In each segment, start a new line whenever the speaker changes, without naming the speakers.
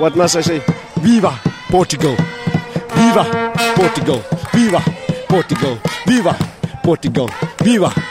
What must I say? Viva Portugal! Viva Portugal! Viva Portugal! Viva Portugal! Viva!
A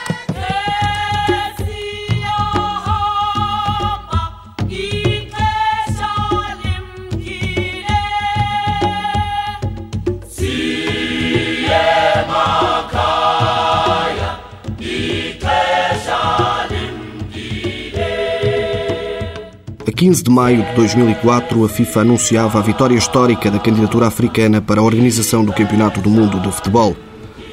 15 de maio de 2004, a FIFA anunciava a vitória histórica da candidatura africana para a organização do Campeonato do Mundo de Futebol.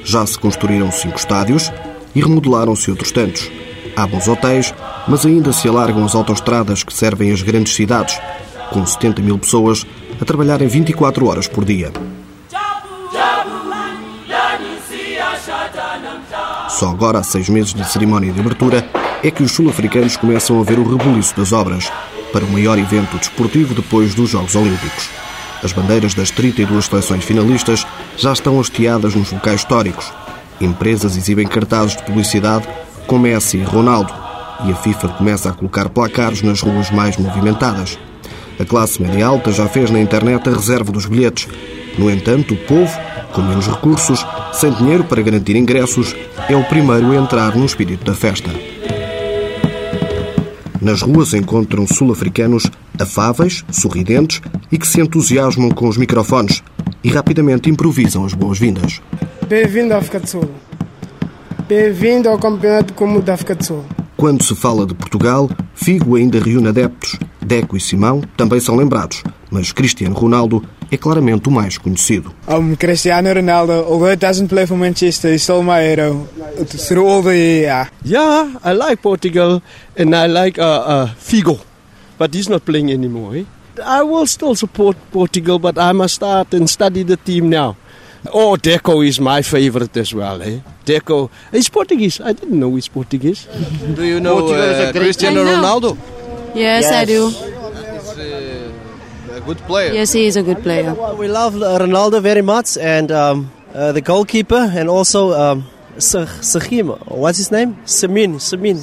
Já se construíram cinco estádios e remodelaram-se outros tantos. Há bons hotéis, mas ainda se alargam as autoestradas que servem as grandes cidades, com 70 mil pessoas a trabalharem 24 horas por dia. Só agora, há seis meses de cerimónia de abertura, é que os sul-africanos começam a ver o rebuliço das obras para o maior evento desportivo depois dos Jogos Olímpicos. As bandeiras das 32 seleções finalistas já estão hasteadas nos locais históricos. Empresas exibem cartazes de publicidade com Messi e Ronaldo e a FIFA começa a colocar placares nas ruas mais movimentadas. A classe média alta já fez na internet a reserva dos bilhetes. No entanto, o povo, com menos recursos, sem dinheiro para garantir ingressos, é o primeiro a entrar no espírito da festa. Nas ruas encontram sul-africanos afáveis, sorridentes e que se entusiasmam com os microfones e rapidamente improvisam as boas-vindas.
Bem-vindo à África do Sul. Bem-vindo ao Campeonato Comum da África do Sul.
Quando se fala de Portugal, Figo ainda reúne adeptos. Deco e Simão também são lembrados, mas Cristiano Ronaldo é claramente o mais conhecido.
Um, Cristiano Ronaldo, although he doesn't play for Manchester, he's still my hero through all the year.
Yeah, I like Portugal and I like uh, uh, Figo, but he's not playing anymore. Eh? I will still support Portugal, but I must start and study the team now. Oh, Deco is my favorite as well. Eh? Deco, he's Portuguese. I didn't know he's Portuguese.
Do you know uh, Cristiano Ronaldo?
Yes, I do.
He's uh, a good player.
Yes, he is a good player.
We love Ronaldo very much, and um, uh, the goalkeeper, and also um, Sahim. What's his name? Samin. Samin.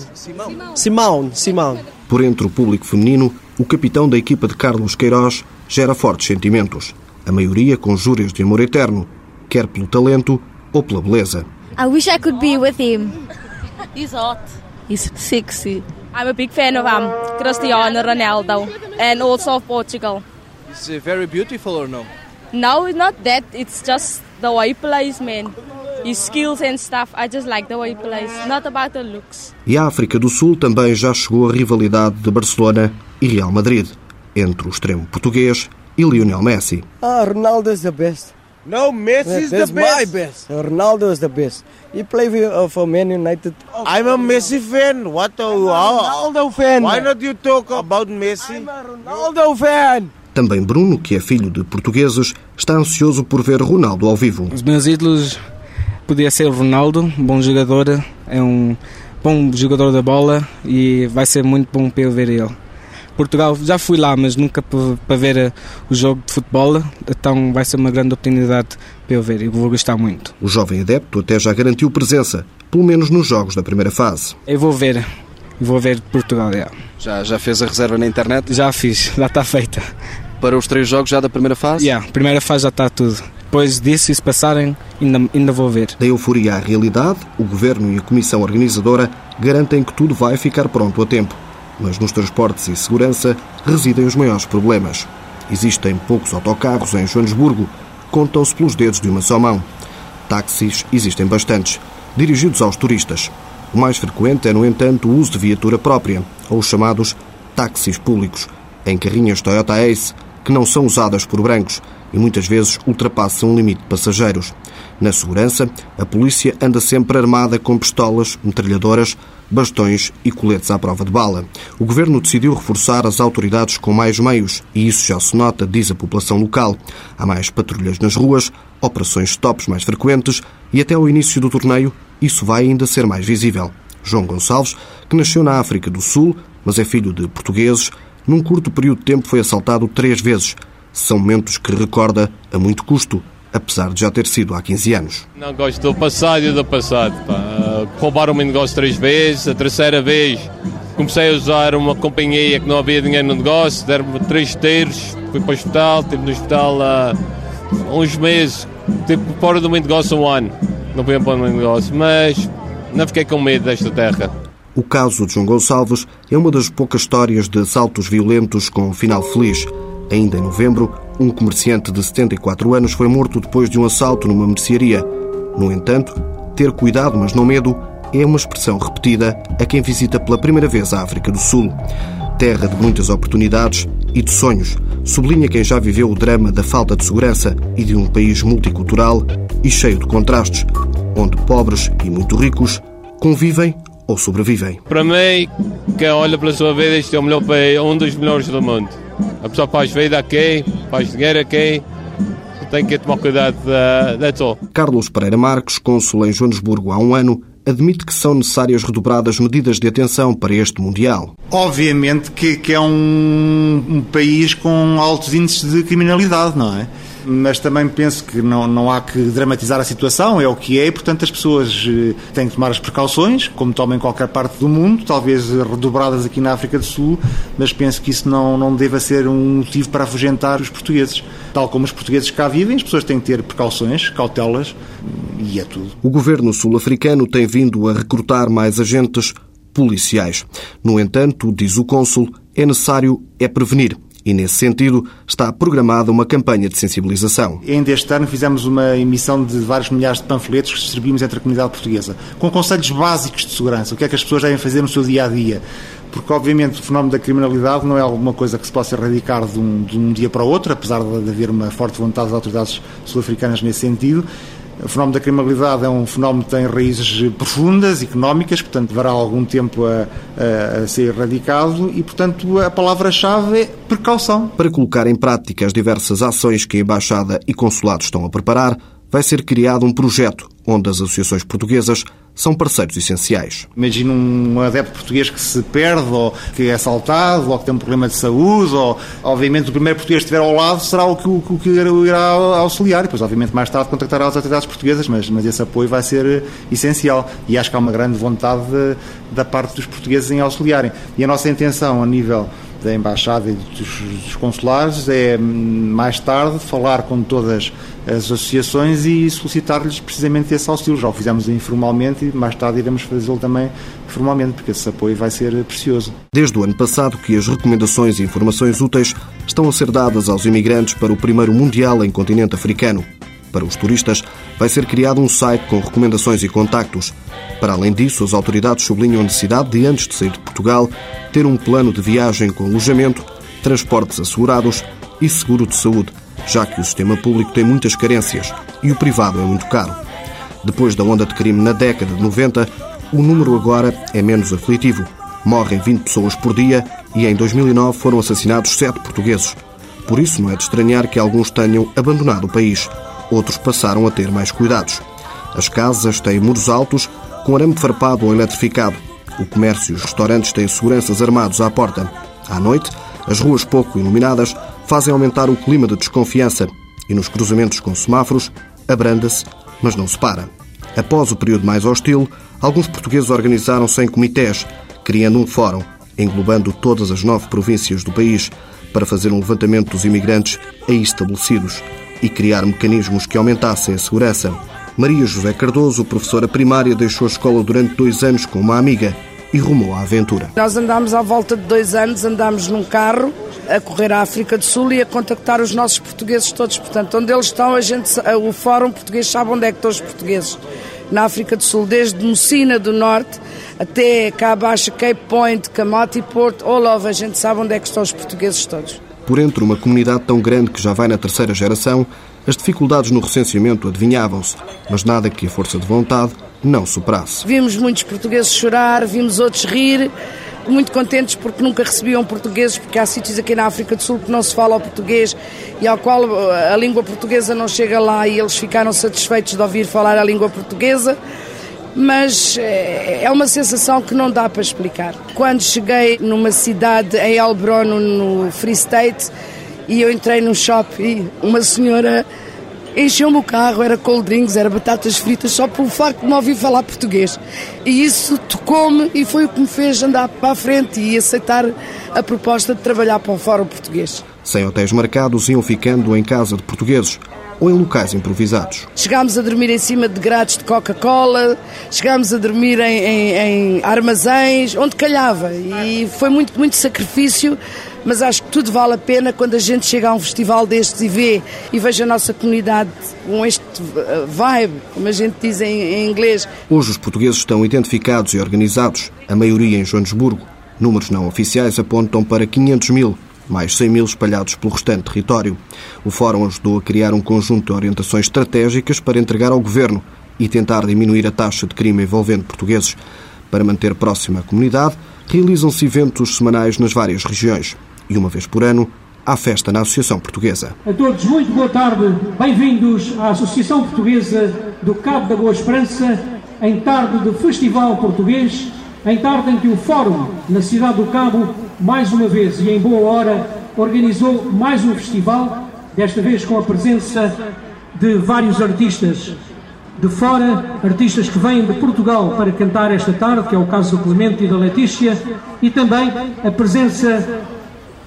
Simão. Simão.
Por entre o público feminino, o capitão da equipa de Carlos Queiroz gera fortes sentimentos. A maioria com júrios de amor eterno, quer pelo talento ou pela beleza.
I wish I could be with him.
He's hot.
He's sexy.
I'm a big fan of him, Cristiano Ronaldo, and also of Portugal.
Is he very beautiful or no?
No, not that. It's just the way he plays, man. His skills and stuff. I just like the way he plays. Not about the looks.
E a África do Sul também já chegou a rivalidade de Barcelona e Real Madrid, entre o extremo português e Lionel Messi.
Ah, Ronaldo is the best.
No, Messi is the best.
my best. Ronaldo is the best. He played with, uh, for Man United.
I'm a Messi fan. What how?
Ronaldo fan.
Why not you talk about Messi?
I'm a Ronaldo fan.
Também Bruno, que é filho de portugueses, está ansioso por ver Ronaldo ao vivo.
Os meus ídolos podia ser o Ronaldo, um bom jogador, é um bom jogador da bola e vai ser muito bom para eu ver ele. Portugal, já fui lá, mas nunca pa- para ver eh, o jogo de futebol, então vai ser uma grande oportunidade para eu ver e vou gostar muito.
O jovem adepto até já garantiu presença, pelo menos nos jogos da primeira fase.
Eu vou ver, vou ver Portugal, já.
Já, já fez a reserva na internet?
já fiz, já está feita.
Para os três jogos já da primeira fase?
Yeah, primeira fase já está tudo. Depois disso, se passarem, ainda, ainda vou ver.
Da euforia à realidade, o governo e a comissão organizadora garantem que tudo vai ficar pronto a tempo. Mas nos transportes e segurança residem os maiores problemas. Existem poucos autocarros em Joanesburgo, contam-se pelos dedos de uma só mão. Táxis existem bastantes, dirigidos aos turistas. O mais frequente é, no entanto, o uso de viatura própria, ou os chamados táxis públicos, em carrinhas Toyota Ace, que não são usadas por brancos e muitas vezes ultrapassam o limite de passageiros. Na segurança, a polícia anda sempre armada com pistolas, metralhadoras, bastões e coletes à prova de bala. O governo decidiu reforçar as autoridades com mais meios e isso já se nota, diz a população local. Há mais patrulhas nas ruas, operações stops mais frequentes e até ao início do torneio isso vai ainda ser mais visível. João Gonçalves, que nasceu na África do Sul, mas é filho de portugueses, num curto período de tempo foi assaltado três vezes. São momentos que recorda a muito custo, apesar de já ter sido há 15 anos.
Não gosto do passado e do passado. Pá. Roubaram-me o negócio três vezes, a terceira vez Comecei a usar uma companhia que não havia dinheiro no negócio, deram-me três tiros, fui para o hospital, estive no hospital há uns meses, estive fora do meu negócio um ano, não fui para o meu negócio, mas não fiquei com medo desta terra.
O caso de João Gonçalves é uma das poucas histórias de assaltos violentos com um final feliz. Ainda em novembro, um comerciante de 74 anos foi morto depois de um assalto numa mercearia. No entanto, ter cuidado, mas não medo, é uma expressão repetida a quem visita pela primeira vez a África do Sul. Terra de muitas oportunidades e de sonhos, sublinha quem já viveu o drama da falta de segurança e de um país multicultural e cheio de contrastes, onde pobres e muito ricos convivem ou sobrevivem.
Para mim, quem olha pela sua vida, este é o melhor país, um dos melhores do mundo. A pessoa faz vida aqui, faz dinheiro aqui, tem que tomar cuidado, uh, that's all.
Carlos Pereira Marques, cônsul em Joanesburgo há um ano, admite que são necessárias redobradas medidas de atenção para este Mundial.
Obviamente que, que é um, um país com altos índices de criminalidade, não é? Mas também penso que não, não há que dramatizar a situação, é o que é, e portanto as pessoas eh, têm que tomar as precauções, como tomam em qualquer parte do mundo, talvez redobradas aqui na África do Sul, mas penso que isso não, não deva ser um motivo para afugentar os portugueses. Tal como os portugueses cá vivem, as pessoas têm que ter precauções, cautelas, e é tudo.
O governo sul-africano tem vindo a recrutar mais agentes policiais. No entanto, diz o cônsul, é necessário é prevenir e, nesse sentido, está programada uma campanha de sensibilização.
Ainda este ano fizemos uma emissão de vários milhares de panfletos que distribuímos entre a comunidade portuguesa, com conselhos básicos de segurança, o que é que as pessoas devem fazer no seu dia a dia. Porque, obviamente, o fenómeno da criminalidade não é alguma coisa que se possa erradicar de um, de um dia para o outro, apesar de haver uma forte vontade das autoridades sul-africanas nesse sentido o fenómeno da criminalidade é um fenómeno que tem raízes profundas, económicas, portanto, levará algum tempo a, a, a ser erradicado e, portanto, a palavra-chave é precaução.
Para colocar em prática as diversas ações que a Embaixada e Consulados estão a preparar, vai ser criado um projeto onde as associações portuguesas são parceiros essenciais.
Imagina um adepto português que se perde, ou que é assaltado, ou que tem um problema de saúde, ou obviamente o primeiro português que estiver ao lado será o que, o, que irá auxiliar, e depois obviamente mais tarde contactará as autoridades portuguesas, mas, mas esse apoio vai ser essencial e acho que há uma grande vontade de, da parte dos portugueses em auxiliarem. E a nossa intenção a nível da Embaixada e dos, dos consulares é mais tarde falar com todas as associações e solicitar-lhes precisamente esse auxílio. Já o fizemos informalmente e mais tarde iremos fazê-lo também formalmente, porque esse apoio vai ser precioso.
Desde o ano passado que as recomendações e informações úteis estão a ser dadas aos imigrantes para o primeiro Mundial em continente africano. Para os turistas, vai ser criado um site com recomendações e contactos. Para além disso, as autoridades sublinham a necessidade de, antes de sair de Portugal, ter um plano de viagem com alojamento, transportes assegurados e seguro de saúde, já que o sistema público tem muitas carências e o privado é muito caro. Depois da onda de crime na década de 90, o número agora é menos aflitivo. Morrem 20 pessoas por dia e em 2009 foram assassinados 7 portugueses. Por isso não é de estranhar que alguns tenham abandonado o país outros passaram a ter mais cuidados. As casas têm muros altos, com arame farpado ou eletrificado. O comércio e os restaurantes têm seguranças armados à porta. À noite, as ruas pouco iluminadas fazem aumentar o clima de desconfiança e nos cruzamentos com semáforos abranda-se, mas não se para. Após o período mais hostil, alguns portugueses organizaram-se em comitês, criando um fórum, englobando todas as nove províncias do país, para fazer um levantamento dos imigrantes aí estabelecidos e criar mecanismos que aumentassem a segurança. Maria José Cardoso, professora primária, deixou a escola durante dois anos com uma amiga e rumou à aventura.
Nós andámos à volta de dois anos, andámos num carro a correr à África do Sul e a contactar os nossos portugueses todos. Portanto, onde eles estão, a gente, o Fórum Português sabe onde é que estão os portugueses. Na África do Sul, desde Mocina do Norte até cá abaixo, Cape Point, Camote e Porto, over, a gente sabe onde é que estão os portugueses todos.
Por entre uma comunidade tão grande que já vai na terceira geração, as dificuldades no recenseamento adivinhavam-se, mas nada que a força de vontade não superasse.
Vimos muitos portugueses chorar, vimos outros rir, muito contentes porque nunca recebiam portugueses, porque há sítios aqui na África do Sul que não se fala o português e ao qual a língua portuguesa não chega lá e eles ficaram satisfeitos de ouvir falar a língua portuguesa mas eh, é uma sensação que não dá para explicar. Quando cheguei numa cidade em Elbron, no Free State, e eu entrei num shopping, uma senhora encheu-me o carro, era cold drinks, era batatas fritas, só pelo facto de me ouvir falar português. E isso tocou-me e foi o que me fez andar para a frente e aceitar a proposta de trabalhar para o Fórum Português.
Sem hotéis marcados, iam ficando em casa de portugueses ou em locais improvisados.
Chegámos a dormir em cima de grades de Coca-Cola, chegámos a dormir em, em, em, armazéns, onde calhava. E foi muito, muito sacrifício, mas acho que tudo vale a pena quando a gente chega a um festival destes e vê e veja a nossa comunidade com este uh, vibe, como a gente diz em, em inglês.
Hoje os portugueses estão identificados e organizados, a maioria em Joanesburgo. Números não oficiais apontam para 500 mil mais 100 mil espalhados pelo restante território. O Fórum ajudou a criar um conjunto de orientações estratégicas para entregar ao Governo e tentar diminuir a taxa de crime envolvendo portugueses. Para manter próxima a comunidade, realizam-se eventos semanais nas várias regiões e, uma vez por ano, há festa na Associação Portuguesa.
A todos, muito boa tarde. Bem-vindos à Associação Portuguesa do Cabo da Boa Esperança, em tarde de Festival Português, em tarde em que o Fórum, na cidade do Cabo, mais uma vez e em boa hora, organizou mais um festival, desta vez com a presença de vários artistas de fora, artistas que vêm de Portugal para cantar esta tarde, que é o caso do Clemente e da Letícia, e também a presença,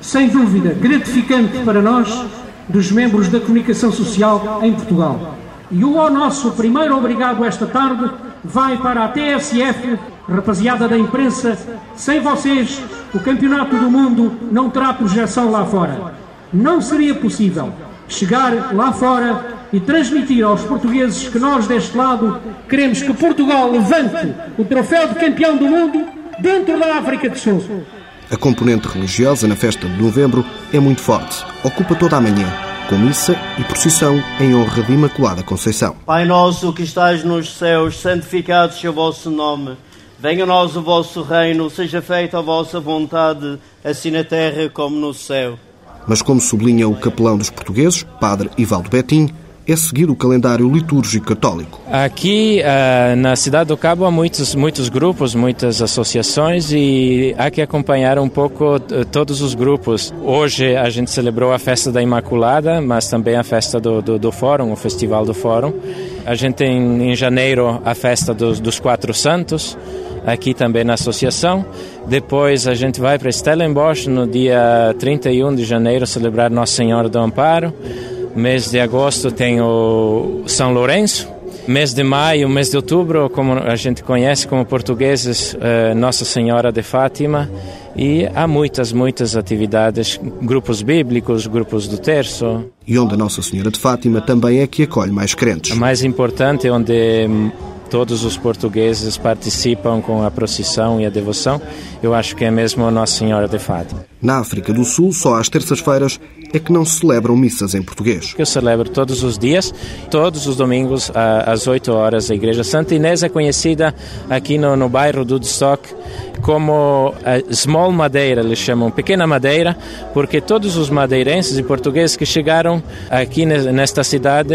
sem dúvida, gratificante para nós, dos membros da comunicação social em Portugal. E o nosso primeiro obrigado esta tarde vai para a TSF, rapaziada da imprensa, sem vocês o Campeonato do Mundo não terá projeção lá fora. Não seria possível chegar lá fora e transmitir aos portugueses que nós deste lado queremos que Portugal levante o troféu de campeão do mundo dentro da África do Sul.
A componente religiosa na festa de novembro é muito forte. Ocupa toda a manhã, com missa e procissão em honra de Imaculada Conceição.
Pai nosso que estás nos céus, santificado seja o vosso nome. Venha a nós o vosso reino, seja feita a vossa vontade, assim na terra como no céu.
Mas como sublinha o capelão dos portugueses, padre Ivaldo Betim, é seguir o calendário litúrgico católico.
Aqui uh, na cidade do Cabo há muitos, muitos grupos, muitas associações e há que acompanhar um pouco uh, todos os grupos. Hoje a gente celebrou a festa da Imaculada, mas também a festa do, do, do Fórum, o Festival do Fórum. A gente tem em janeiro a festa dos, dos Quatro Santos aqui também na associação. Depois a gente vai para Stellenbosch no dia 31 de janeiro celebrar Nossa Senhora do Amparo. Mês de agosto tem o São Lourenço. Mês de maio, mês de outubro, como a gente conhece como portugueses, eh, Nossa Senhora de Fátima. E há muitas, muitas atividades, grupos bíblicos, grupos do terço.
E onde a Nossa Senhora de Fátima também é que acolhe mais crentes.
A mais importante é onde todos os portugueses participam com a procissão e a devoção, eu acho que é mesmo a Nossa Senhora de Fátima.
Na África do Sul, só às terças-feiras é que não celebram missas em português.
Eu celebro todos os dias, todos os domingos, às 8 horas, a Igreja Santa Inês é conhecida aqui no, no bairro do Woodstock como Small Madeira, eles chamam Pequena Madeira, porque todos os madeirenses e portugueses que chegaram aqui nesta cidade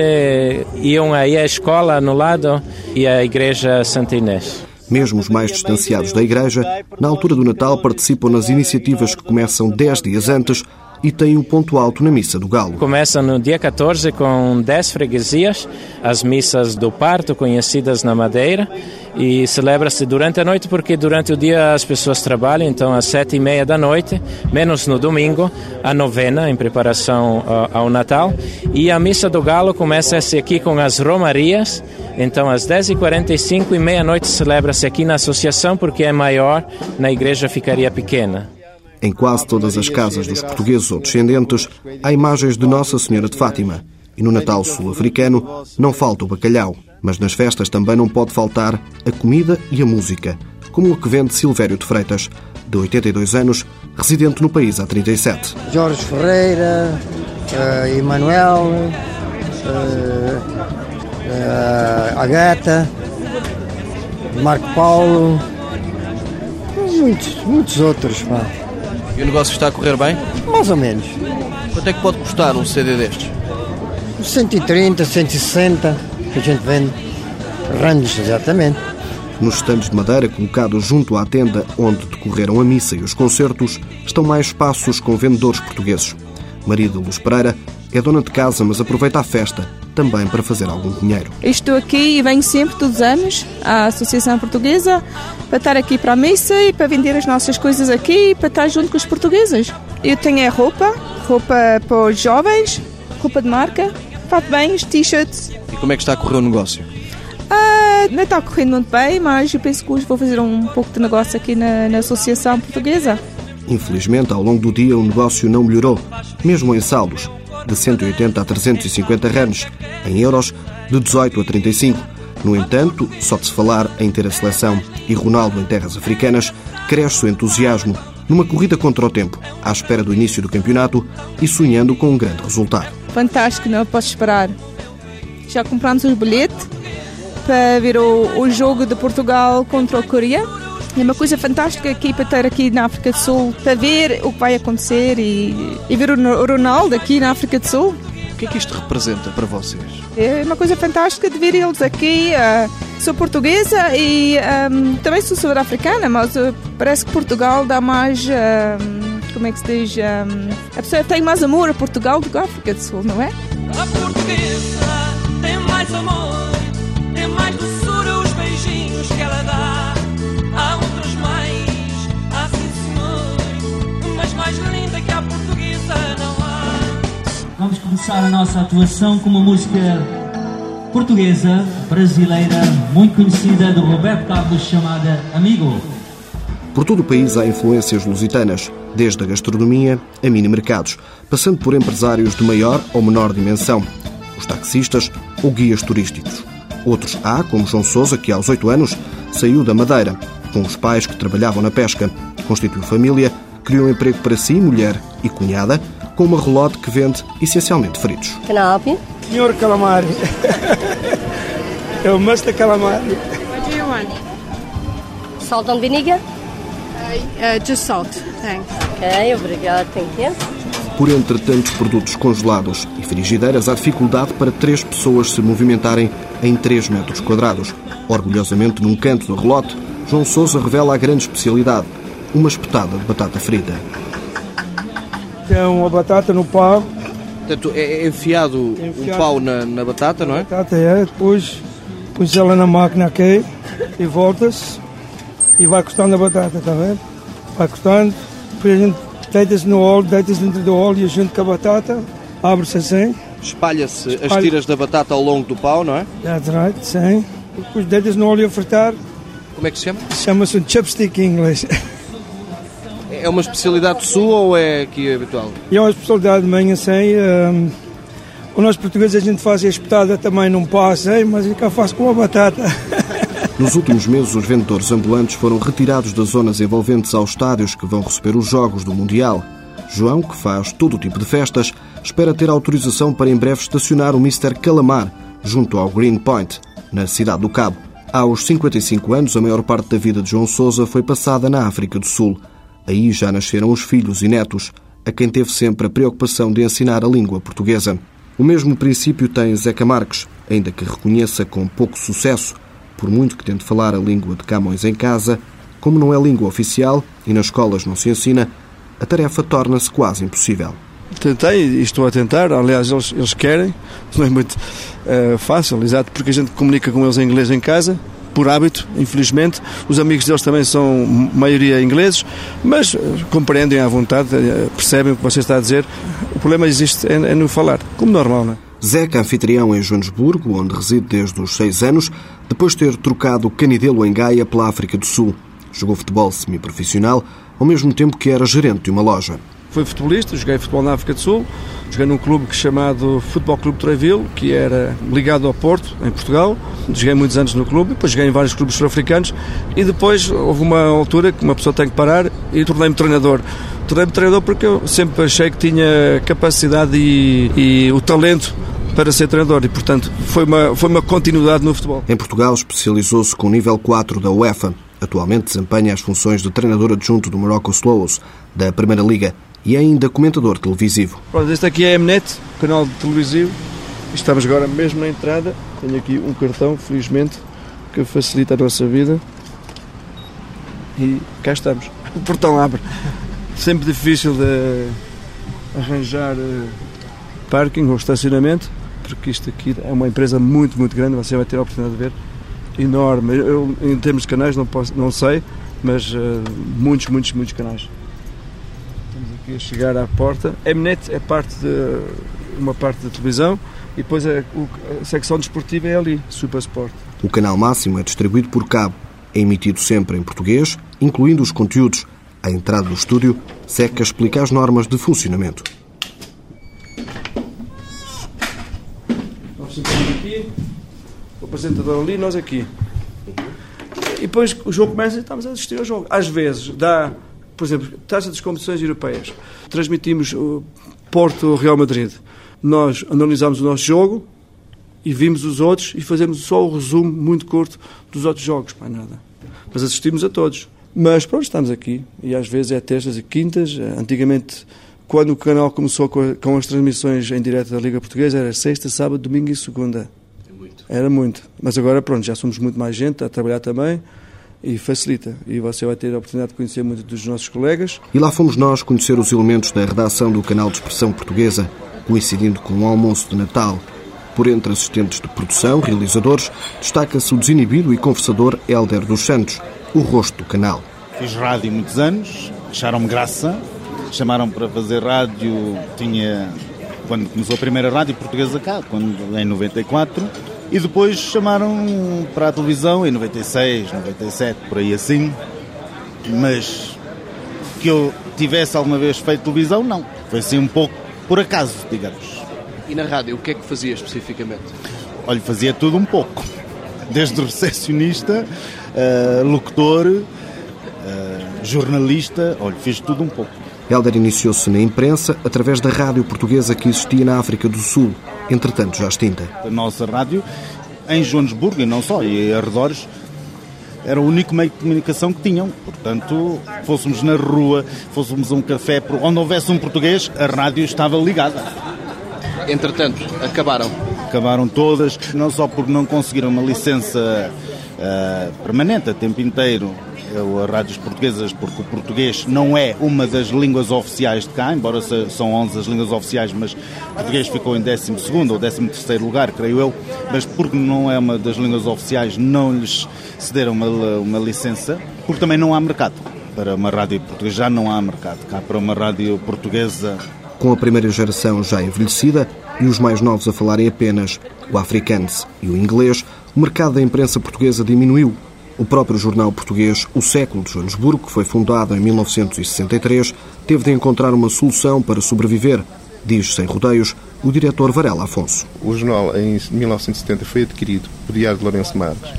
iam aí à escola no lado e à Igreja Santa Inês.
Mesmo os mais distanciados da Igreja, na altura do Natal participam nas iniciativas que começam 10 dias antes e tem o ponto alto na Missa do Galo.
Começa no dia 14 com 10 freguesias, as missas do parto conhecidas na Madeira e celebra-se durante a noite porque durante o dia as pessoas trabalham, então às sete e meia da noite, menos no domingo, a novena em preparação ao Natal e a Missa do Galo começa-se aqui com as romarias, então às 10h45 e meia-noite celebra-se aqui na associação porque é maior, na igreja ficaria pequena.
Em quase todas as casas dos portugueses ou descendentes há imagens de Nossa Senhora de Fátima. E no Natal sul-africano não falta o bacalhau. Mas nas festas também não pode faltar a comida e a música, como o que vende Silvério de Freitas, de 82 anos, residente no país há 37.
Jorge Ferreira, uh, Emanuel, uh, uh, Agata, Marco Paulo, muitos, muitos outros. Pá.
E o negócio está a correr bem?
Mais ou menos.
Quanto é que pode custar um CD destes?
130, 160, que a gente vende. Randes, exatamente.
Nos estandes de madeira colocados junto à tenda onde decorreram a missa e os concertos, estão mais espaços com vendedores portugueses. Maria de Luz Pereira é dona de casa, mas aproveita a festa também para fazer algum dinheiro.
Estou aqui e venho sempre, todos os anos, à Associação Portuguesa, para estar aqui para a missa e para vender as nossas coisas aqui e para estar junto com os portugueses. Eu tenho a roupa, roupa para os jovens, roupa de marca, fato bens, t-shirts.
E como é que está a correr o negócio?
Ah, não está correndo muito bem, mas eu penso que hoje vou fazer um pouco de negócio aqui na, na Associação Portuguesa.
Infelizmente, ao longo do dia, o negócio não melhorou, mesmo em saldos, de 180 a 350 rans, em euros, de 18 a 35. No entanto, só de se falar em ter a seleção e Ronaldo em terras africanas, cresce o entusiasmo numa corrida contra o tempo, à espera do início do campeonato e sonhando com um grande resultado.
Fantástico, não posso esperar. Já compramos os bilhetes para ver o, o jogo de Portugal contra a Coreia. É uma coisa fantástica aqui para estar aqui na África do Sul, para ver o que vai acontecer e, e ver o Ronaldo aqui na África do Sul.
O que é que isto representa para vocês?
É uma coisa fantástica de ver eles aqui. Uh, sou portuguesa e um, também sou sul-africana, mas uh, parece que Portugal dá mais. Um, como é que se diz? Um, a pessoa tem mais amor a Portugal do que a África do Sul, não é?
A portuguesa tem mais amor, mais linda que a portuguesa não há.
Vamos começar a nossa atuação com uma música portuguesa, brasileira, muito conhecida, de Roberto Carlos, chamada Amigo.
Por todo o país há influências lusitanas, desde a gastronomia a mini-mercados, passando por empresários de maior ou menor dimensão, os taxistas ou guias turísticos. Outros há, como João Sousa, que aos oito anos saiu da Madeira, com os pais que trabalhavam na pesca, constituiu família, criou um emprego para si, mulher e cunhada, com uma relote que vende essencialmente fritos.
Can I help you?
Senhor Calamari. é o Master Calamari.
What do you want? Salt and vinegar?
Uh, just salt, thanks.
Ok, obrigado, thank you.
Por entre tantos produtos congelados e frigideiras, há dificuldade para três pessoas se movimentarem em 3 metros quadrados. Orgulhosamente, num canto do relote, João Sousa revela a grande especialidade, uma espetada de batata frita.
Tem uma batata no pau.
Portanto, é enfiado,
Enfiado.
o pau na, na batata, não é?
Batata é, depois põe ela na máquina aqui e volta-se e vai costando a batata, está vendo? Vai costando, depois a gente deita-se no óleo, deita-se dentro do óleo e junto com a batata, abre-se assim,
Espalha-se as
Espalha.
tiras da batata ao longo do pau, não é?
that's right, sim. Depois deita-se no óleo a fritar,
Como é que se chama?
chama-se um chopstick em inglês.
É uma especialidade sua ou é aqui habitual?
E é uma especialidade minha, assim, um, o nosso português a gente faz a espetada também não passa, hein, mas eu cá faço com a batata.
Nos últimos meses, os vendedores ambulantes foram retirados das zonas envolventes aos estádios que vão receber os Jogos do Mundial. João, que faz todo o tipo de festas, espera ter autorização para em breve estacionar o Mr. Calamar, junto ao Green Point, na cidade do Cabo. Aos 55 anos, a maior parte da vida de João Sousa foi passada na África do Sul. Aí já nasceram os filhos e netos, a quem teve sempre a preocupação de ensinar a língua portuguesa. O mesmo princípio tem Zeca Marques, ainda que reconheça com pouco sucesso, por muito que tente falar a língua de Camões em casa, como não é língua oficial e nas escolas não se ensina, a tarefa torna-se quase impossível.
Tentei e estou a tentar, aliás, eles, eles querem, não é muito eh, fácil, exato, porque a gente comunica com eles em inglês em casa, por hábito, infelizmente. Os amigos deles também são maioria ingleses, mas eh, compreendem à vontade, eh, percebem o que você está a dizer. O problema existe é, é no falar, como normal, não é?
Zeca, anfitrião em Joanesburgo, onde reside desde os seis anos, depois de ter trocado o Canidelo em Gaia pela África do Sul. Jogou futebol semiprofissional, ao mesmo tempo que era gerente de uma loja.
Fui futebolista, joguei futebol na África do Sul, joguei num clube chamado Futebol Clube Treville, que era ligado ao Porto, em Portugal. Joguei muitos anos no clube, depois joguei em vários clubes sul-africanos e depois houve uma altura que uma pessoa tem que parar e tornei-me treinador. Tornei-me treinador porque eu sempre achei que tinha capacidade e, e o talento para ser treinador e, portanto, foi uma, foi uma continuidade no futebol.
Em Portugal, especializou-se com o nível 4 da UEFA. Atualmente desempenha as funções de treinador adjunto do Morocco Slows, da Primeira Liga, e ainda comentador televisivo.
Pronto, este aqui é a Mnet, canal televisivo. Estamos agora mesmo na entrada. Tenho aqui um cartão, felizmente, que facilita a nossa vida. E cá estamos. O portão abre. Sempre difícil de arranjar eh, parking ou estacionamento, porque isto aqui é uma empresa muito, muito grande, você vai ter a oportunidade de ver, enorme. Eu, em termos de canais, não, posso, não sei, mas uh, muitos, muitos, muitos canais. A chegar à porta. A Mnet é parte de uma parte da televisão e depois a, a secção desportiva é ali, Super Sport.
O canal máximo é distribuído por cabo. É emitido sempre em português, incluindo os conteúdos. A entrada do estúdio, Seca explica as normas de funcionamento.
Nós aqui, o apresentador ali, nós aqui. E depois o jogo começa e estamos a assistir ao jogo. Às vezes dá, por exemplo, taxa das competições europeias. Transmitimos o Porto-Real Madrid. Nós analisamos o nosso jogo e vimos os outros e fazemos só o resumo muito curto dos outros jogos. Para nada. Mas assistimos a todos. Mas pronto, estamos aqui. E às vezes é terças e quintas. Antigamente, quando o canal começou com as transmissões em direto da Liga Portuguesa, era sexta, sábado, domingo e segunda. Era muito. Mas agora, pronto, já somos muito mais gente a trabalhar também e facilita. E você vai ter a oportunidade de conhecer muitos dos nossos colegas.
E lá fomos nós conhecer os elementos da redação do canal de expressão portuguesa, coincidindo com o almoço de Natal. Por entre assistentes de produção, realizadores, destaca-se o desinibido e conversador Hélder dos Santos, o rosto do canal.
Fiz rádio muitos anos, acharam-me graça, chamaram para fazer rádio, tinha quando começou a primeira rádio portuguesa cá, quando, em 94, e depois chamaram para a televisão em 96, 97, por aí assim. Mas que eu tivesse alguma vez feito televisão, não. Foi assim um pouco por acaso, digamos.
E na rádio, o que é que fazia especificamente?
Olha, fazia tudo um pouco. Desde recepcionista, uh, locutor, uh, jornalista, olha, fiz tudo um pouco.
Helder iniciou-se na imprensa através da rádio portuguesa que existia na África do Sul, entretanto já extinta.
A nossa rádio, em Joanesburgo e não só, e arredores, era o único meio de comunicação que tinham. Portanto, fôssemos na rua, fôssemos a um café, onde houvesse um português, a rádio estava ligada.
Entretanto, acabaram.
Acabaram todas, não só porque não conseguiram uma licença uh, permanente a tempo inteiro as rádios portuguesas, porque o português não é uma das línguas oficiais de cá, embora são 11 as línguas oficiais, mas o português ficou em 12 ou 13 lugar, creio eu, mas porque não é uma das línguas oficiais, não lhes cederam uma, uma licença, porque também não há mercado para uma rádio portuguesa, já não há mercado cá para uma rádio portuguesa.
Com a primeira geração já envelhecida e os mais novos a falarem apenas o afrikaans e o inglês, o mercado da imprensa portuguesa diminuiu o próprio jornal português O Século de Joanesburgo, que foi fundado em 1963, teve de encontrar uma solução para sobreviver, diz sem rodeios o diretor Varela Afonso.
O jornal, em 1970, foi adquirido por Diário de Lourenço Marques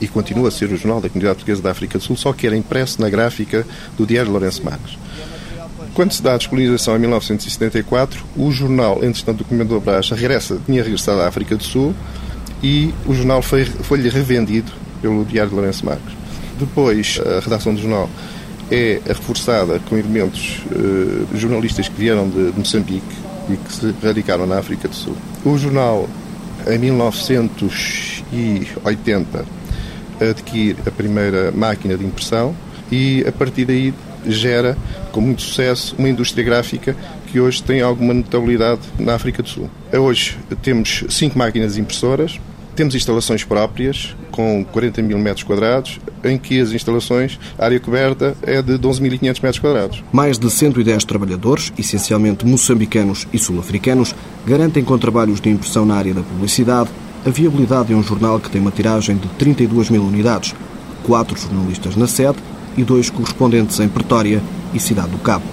e continua a ser o jornal da Comunidade Portuguesa da África do Sul, só que era impresso na gráfica do Diário de Lourenço Marques. Quando se dá a descolonização em 1974, o jornal, entretanto, do Comendador Brás regressa, tinha regressado à África do Sul e o jornal foi-lhe foi revendido pelo Diário de Lourenço Marques. Depois, a redação do jornal é reforçada com elementos uh, jornalistas que vieram de, de, Moçambique e que se radicaram na África do Sul. O jornal, em 1980, adquire a primeira máquina de impressão e, a partir daí, gera, com muito sucesso, uma indústria gráfica que hoje tem alguma notabilidade na África do Sul. Hoje temos cinco máquinas impressoras, temos instalações próprias, com 40 mil metros quadrados, em que as instalações, a área coberta é de 12.500 metros quadrados.
Mais de 110 trabalhadores, essencialmente moçambicanos e sul-africanos, garantem com trabalhos de impressão na área da publicidade a viabilidade de um jornal que tem uma tiragem de 32 mil unidades, quatro jornalistas na sede e dois correspondentes em Pretória e Cidade do Cabo.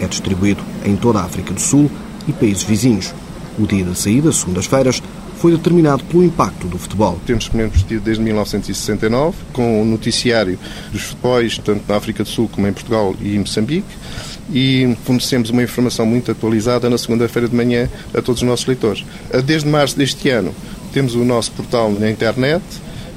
É distribuído em toda a África do Sul e países vizinhos. O dia da saída, segundas-feiras, foi determinado pelo impacto do futebol.
Temos experimentos desde 1969, com o noticiário dos futebols, tanto na África do Sul como em Portugal e em Moçambique, e fornecemos uma informação muito atualizada na segunda-feira de manhã a todos os nossos leitores. Desde março deste ano, temos o nosso portal na internet,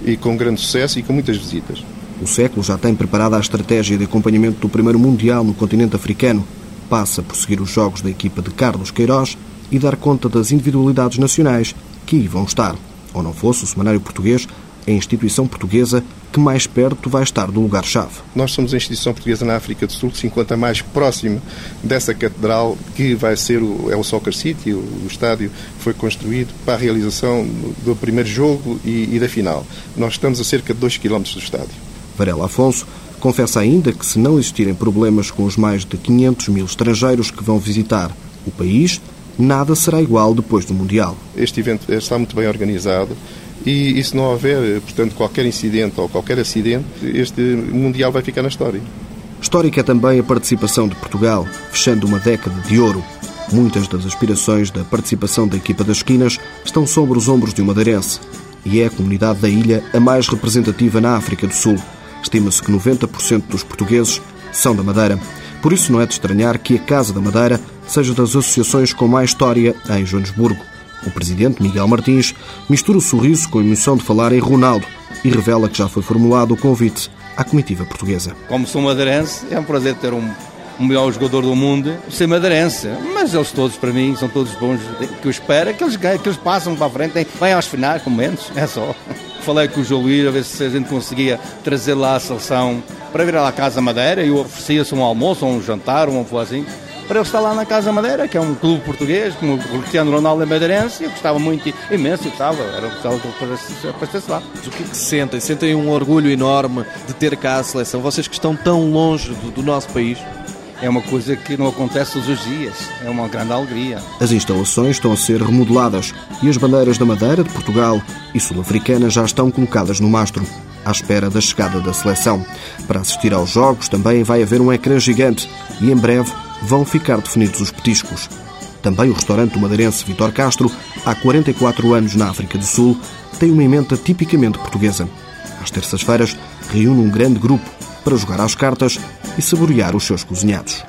e com grande sucesso e com muitas visitas.
O século já tem preparada a estratégia de acompanhamento do primeiro Mundial no continente africano. Passa por seguir os jogos da equipa de Carlos Queiroz e dar conta das individualidades nacionais que aí vão estar. Ou não fosse o Semanário Português, a instituição portuguesa que mais perto vai estar do lugar-chave.
Nós somos a instituição portuguesa na África do Sul que se encontra mais próxima dessa catedral que vai ser o, é o Soccer City, o, o estádio foi construído para a realização do primeiro jogo e, e da final. Nós estamos a cerca de 2 km do estádio.
Varela Afonso confessa ainda que se não existirem problemas com os mais de 500 mil estrangeiros que vão visitar o país, nada será igual depois do Mundial.
Este evento está muito bem organizado e, e se não houver, portanto, qualquer incidente ou qualquer acidente, este Mundial vai ficar na história.
Histórica é também a participação de Portugal, fechando uma década de ouro. Muitas das aspirações da participação da equipa das esquinas estão sobre os ombros de um madeirense e é a comunidade da ilha a mais representativa na África do Sul. Estima-se que 90% dos portugueses são da Madeira. Por isso não é de estranhar que a Casa da Madeira seja das associações com mais história em Joanesburgo. O presidente, Miguel Martins, mistura o sorriso com a emoção de falar em Ronaldo e revela que já foi formulado o convite à comitiva portuguesa.
Como sou madeirense, é um prazer ter um, melhor jogador do mundo ser madeirense. Mas eles todos, para mim, são todos bons. Que eu espero é que eles que eles passem para a frente, vêm às finais, com menos, é só. Falei com o João Luís a ver se a gente conseguia trazer lá a seleção para vir à Casa Madeira e oferecia-se um almoço, ou um jantar, um assim para eu estar lá na Casa Madeira, que é um clube português, como o Cristiano Ronaldo é madeirense, eu gostava muito, imenso, eu gostava, era gostava para aparecesse lá.
Mas o que é que sentem? Sentem um orgulho enorme de ter cá a seleção? Vocês que estão tão longe do, do nosso país?
É uma coisa que não acontece todos os dias, é uma grande alegria.
As instalações estão a ser remodeladas e as bandeiras da Madeira, de Portugal e Sul-Africana já estão colocadas no mastro, à espera da chegada da seleção. Para assistir aos jogos também vai haver um ecrã gigante e em breve vão ficar definidos os petiscos. Também o restaurante madeirense Vitor Castro, há 44 anos na África do Sul, tem uma emenda tipicamente portuguesa. Às terças-feiras, reúne um grande grupo para jogar às cartas e saborear os seus cozinhados.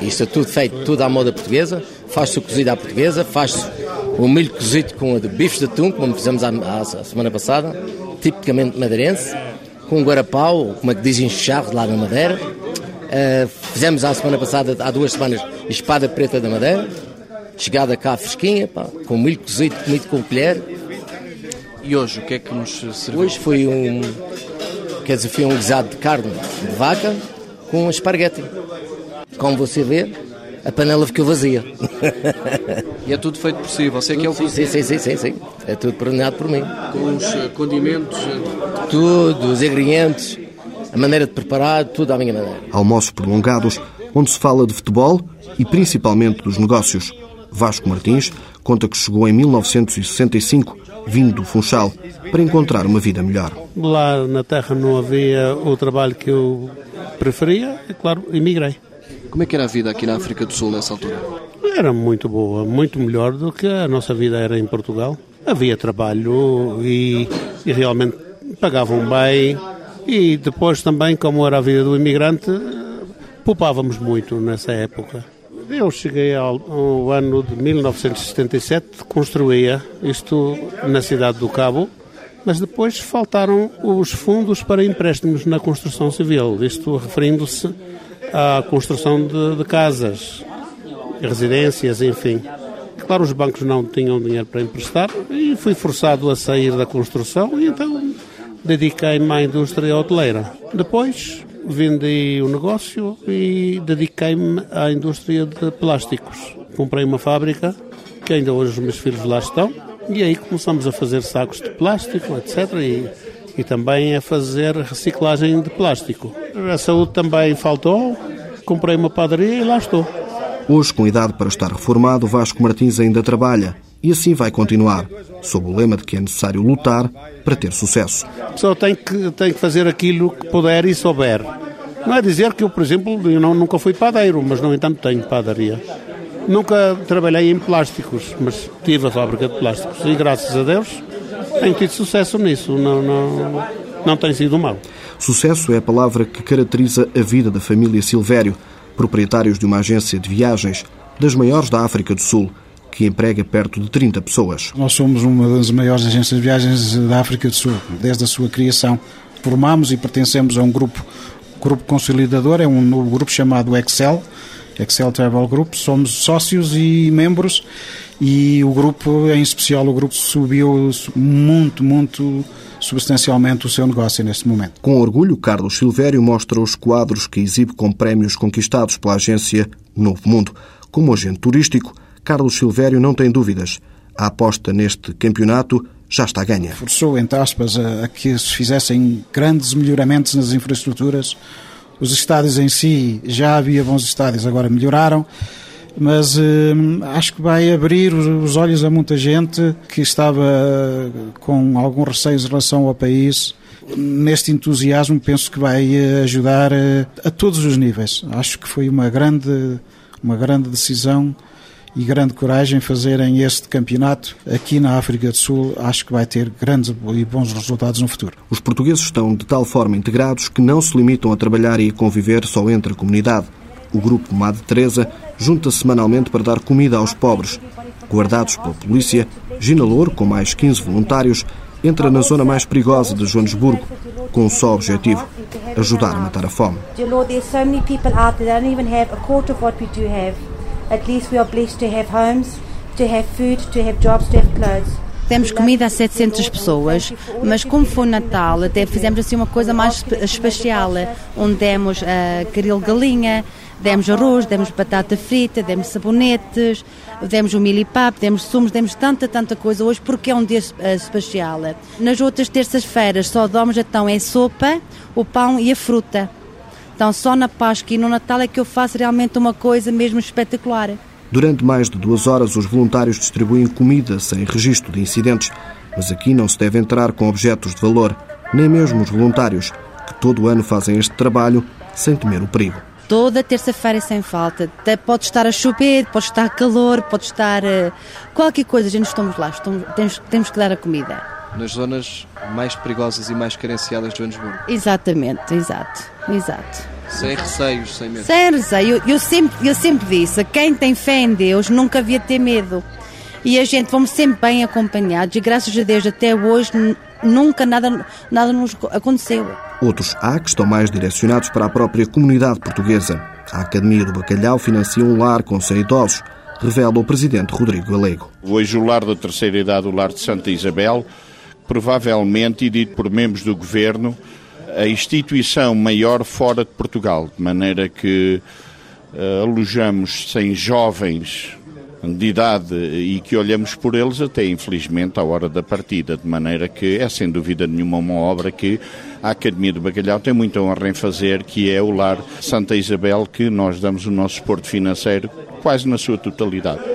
Isto é tudo feito, tudo à moda portuguesa. Faz-se o cozido à portuguesa, faz-se o milho cozido com bifes de atum, como fizemos a, a semana passada, tipicamente madeirense, com guarapau, como é que dizem, charro lá na Madeira. Uh, fizemos a semana passada, há duas semanas, espada preta da Madeira, chegada cá fresquinha, pá, com milho cozido, comido com colher.
E hoje, o que é que nos serviu?
Hoje foi um, quer dizer, foi um guisado de carne de vaca com esparguete. Como você vê, a panela ficou vazia.
e é tudo feito por si, você que é o
sim, sim, sim, sim, sim. É tudo coordenado por mim.
Com os condimentos?
Tudo, os ingredientes, a maneira de preparar, tudo à minha maneira.
Almoços prolongados, onde se fala de futebol e principalmente dos negócios. Vasco Martins conta que chegou em 1965, vindo do Funchal, para encontrar uma vida melhor.
Lá na terra não havia o trabalho que eu preferia, e claro, emigrei.
Como é que era a vida aqui na África do Sul nessa altura?
Era muito boa, muito melhor do que a nossa vida era em Portugal. Havia trabalho e, e realmente pagavam bem. E depois também, como era a vida do imigrante, poupávamos muito nessa época. Eu cheguei ao, ao ano de 1977, construía isto na cidade do Cabo, mas depois faltaram os fundos para empréstimos na construção civil, isto referindo-se à construção de, de casas, residências, enfim. Claro, os bancos não tinham dinheiro para emprestar e fui forçado a sair da construção e então dediquei-me à indústria hoteleira. Depois vendi o negócio e dediquei-me à indústria de plásticos. Comprei uma fábrica, que ainda hoje os meus filhos lá estão, e aí começamos a fazer sacos de plástico, etc. E, e também a fazer reciclagem de plástico. A saúde também faltou, comprei uma padaria e lá estou.
Hoje, com idade para estar reformado, Vasco Martins ainda trabalha e assim vai continuar, sob o lema de que é necessário lutar para ter sucesso.
A pessoa tem que, tem que fazer aquilo que puder e souber. Não é dizer que eu, por exemplo, eu não, nunca fui padeiro, mas no entanto tenho padaria. Nunca trabalhei em plásticos, mas tive a fábrica de plásticos e graças a Deus tenho tido sucesso nisso, não, não, não tem sido mal.
Sucesso é a palavra que caracteriza a vida da família Silvério, proprietários de uma agência de viagens das maiores da África do Sul, que emprega perto de 30 pessoas.
Nós somos uma das maiores agências de viagens da África do Sul, desde a sua criação. Formamos e pertencemos a um grupo, grupo consolidador, é um novo grupo chamado Excel, Excel Travel Group. Somos sócios e membros e o grupo, em especial o grupo, subiu muito, muito substancialmente o seu negócio neste momento.
Com orgulho, Carlos Silvério mostra os quadros que exibe com prémios conquistados pela agência Novo Mundo. Como agente turístico, Carlos Silvério não tem dúvidas. A aposta neste campeonato já está ganha.
Forçou, entre aspas, a, a que se fizessem grandes melhoramentos nas infraestruturas. Os estádios em si, já havia bons estádios, agora melhoraram mas hum, acho que vai abrir os olhos a muita gente que estava com algum receio em relação ao país. Neste entusiasmo, penso que vai ajudar a, a todos os níveis. Acho que foi uma grande, uma grande decisão e grande coragem fazerem este campeonato aqui na África do Sul. Acho que vai ter grandes e bons resultados no futuro.
Os portugueses estão de tal forma integrados que não se limitam a trabalhar e a conviver só entre a comunidade. O grupo Madre Teresa junta semanalmente para dar comida aos pobres. Guardados pela polícia, Gina Louro, com mais 15 voluntários, entra na zona mais perigosa de Joanesburgo, com um só objetivo: ajudar a matar a fome.
At least we are blessed to have homes, to have food, to have jobs, to have clothes.
Temos comida a 700 pessoas, mas como foi Natal, até fizemos assim uma coisa mais especial, onde demos caril galinha, demos arroz, demos batata frita, demos sabonetes, demos o milipap, demos sumos, demos tanta, tanta coisa hoje porque é um dia uh, especial. Nas outras terças-feiras só damos então é sopa, o pão e a fruta. Então só na Páscoa e no Natal é que eu faço realmente uma coisa mesmo espetacular.
Durante mais de duas horas, os voluntários distribuem comida sem registro de incidentes. Mas aqui não se deve entrar com objetos de valor, nem mesmo os voluntários, que todo ano fazem este trabalho sem temer o perigo.
Toda terça-feira sem falta. Pode estar a chover, pode estar calor, pode estar uh, qualquer coisa. A gente estamos lá, estamos, temos, temos que dar a comida.
Nas zonas mais perigosas e mais carenciadas de Joanesburgo.
Exatamente, exato, exato.
Sem receios, sem medo.
Sem receio. Eu, eu, sempre, eu sempre disse, quem tem fé em Deus nunca havia ter medo. E a gente vamos sempre bem acompanhados e graças a Deus até hoje nunca nada, nada nos aconteceu.
Outros há que estão mais direcionados para a própria comunidade portuguesa. A Academia do Bacalhau financia um lar com 100 idosos, revela o presidente Rodrigo Galego.
Hoje o lar da terceira idade, o lar de Santa Isabel, provavelmente, e dito por membros do governo, a instituição maior fora de Portugal, de maneira que uh, alojamos 100 jovens de idade e que olhamos por eles até infelizmente à hora da partida, de maneira que é sem dúvida nenhuma uma obra que a Academia do Bacalhau tem muita honra em fazer, que é o lar Santa Isabel, que nós damos o nosso suporte financeiro quase na sua totalidade.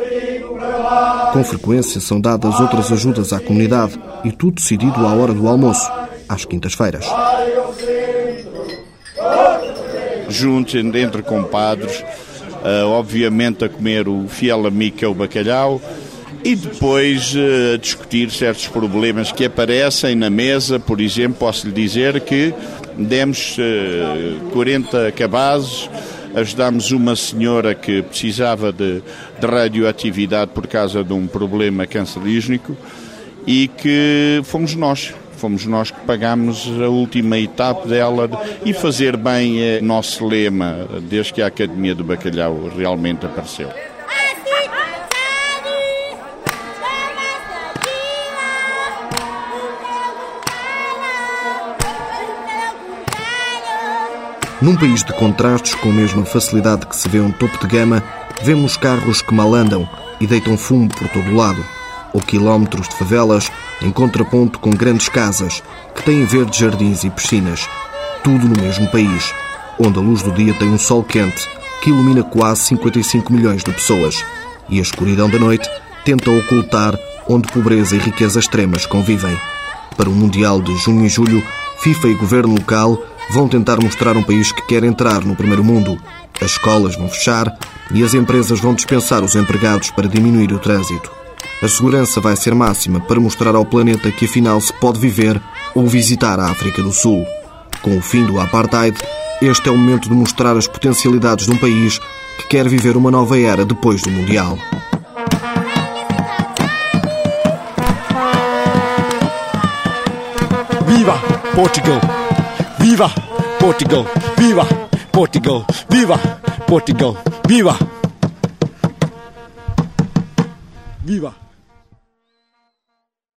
Com frequência são dadas outras ajudas à comunidade e tudo decidido à hora do almoço, às quintas-feiras.
Juntos, entre compadres, uh, obviamente a comer o fiel amigo que é o bacalhau e depois uh, discutir certos problemas que aparecem na mesa. Por exemplo, posso lhe dizer que demos uh, 40 cabazes, ajudámos uma senhora que precisava de, de radioatividade por causa de um problema cancerígenico e que fomos nós fomos nós que pagámos a última etapa dela e fazer bem é nosso lema desde que a Academia do Bacalhau realmente apareceu.
Num país de contrastes, com a mesma facilidade que se vê um topo de gama, vemos carros que mal andam e deitam fumo por todo o lado ou quilómetros de favelas em contraponto com grandes casas que têm verdes jardins e piscinas, tudo no mesmo país, onde a luz do dia tem um sol quente que ilumina quase 55 milhões de pessoas e a escuridão da noite tenta ocultar onde pobreza e riqueza extremas convivem. Para o Mundial de junho e julho, FIFA e governo local vão tentar mostrar um país que quer entrar no primeiro mundo. As escolas vão fechar e as empresas vão dispensar os empregados para diminuir o trânsito. A segurança vai ser máxima para mostrar ao planeta que afinal se pode viver ou visitar a África do Sul. Com o fim do apartheid, este é o momento de mostrar as potencialidades de um país que quer viver uma nova era depois do Mundial.
Viva Portugal! Viva Portugal! Viva Portugal! Viva Portugal!
Viva! Viva!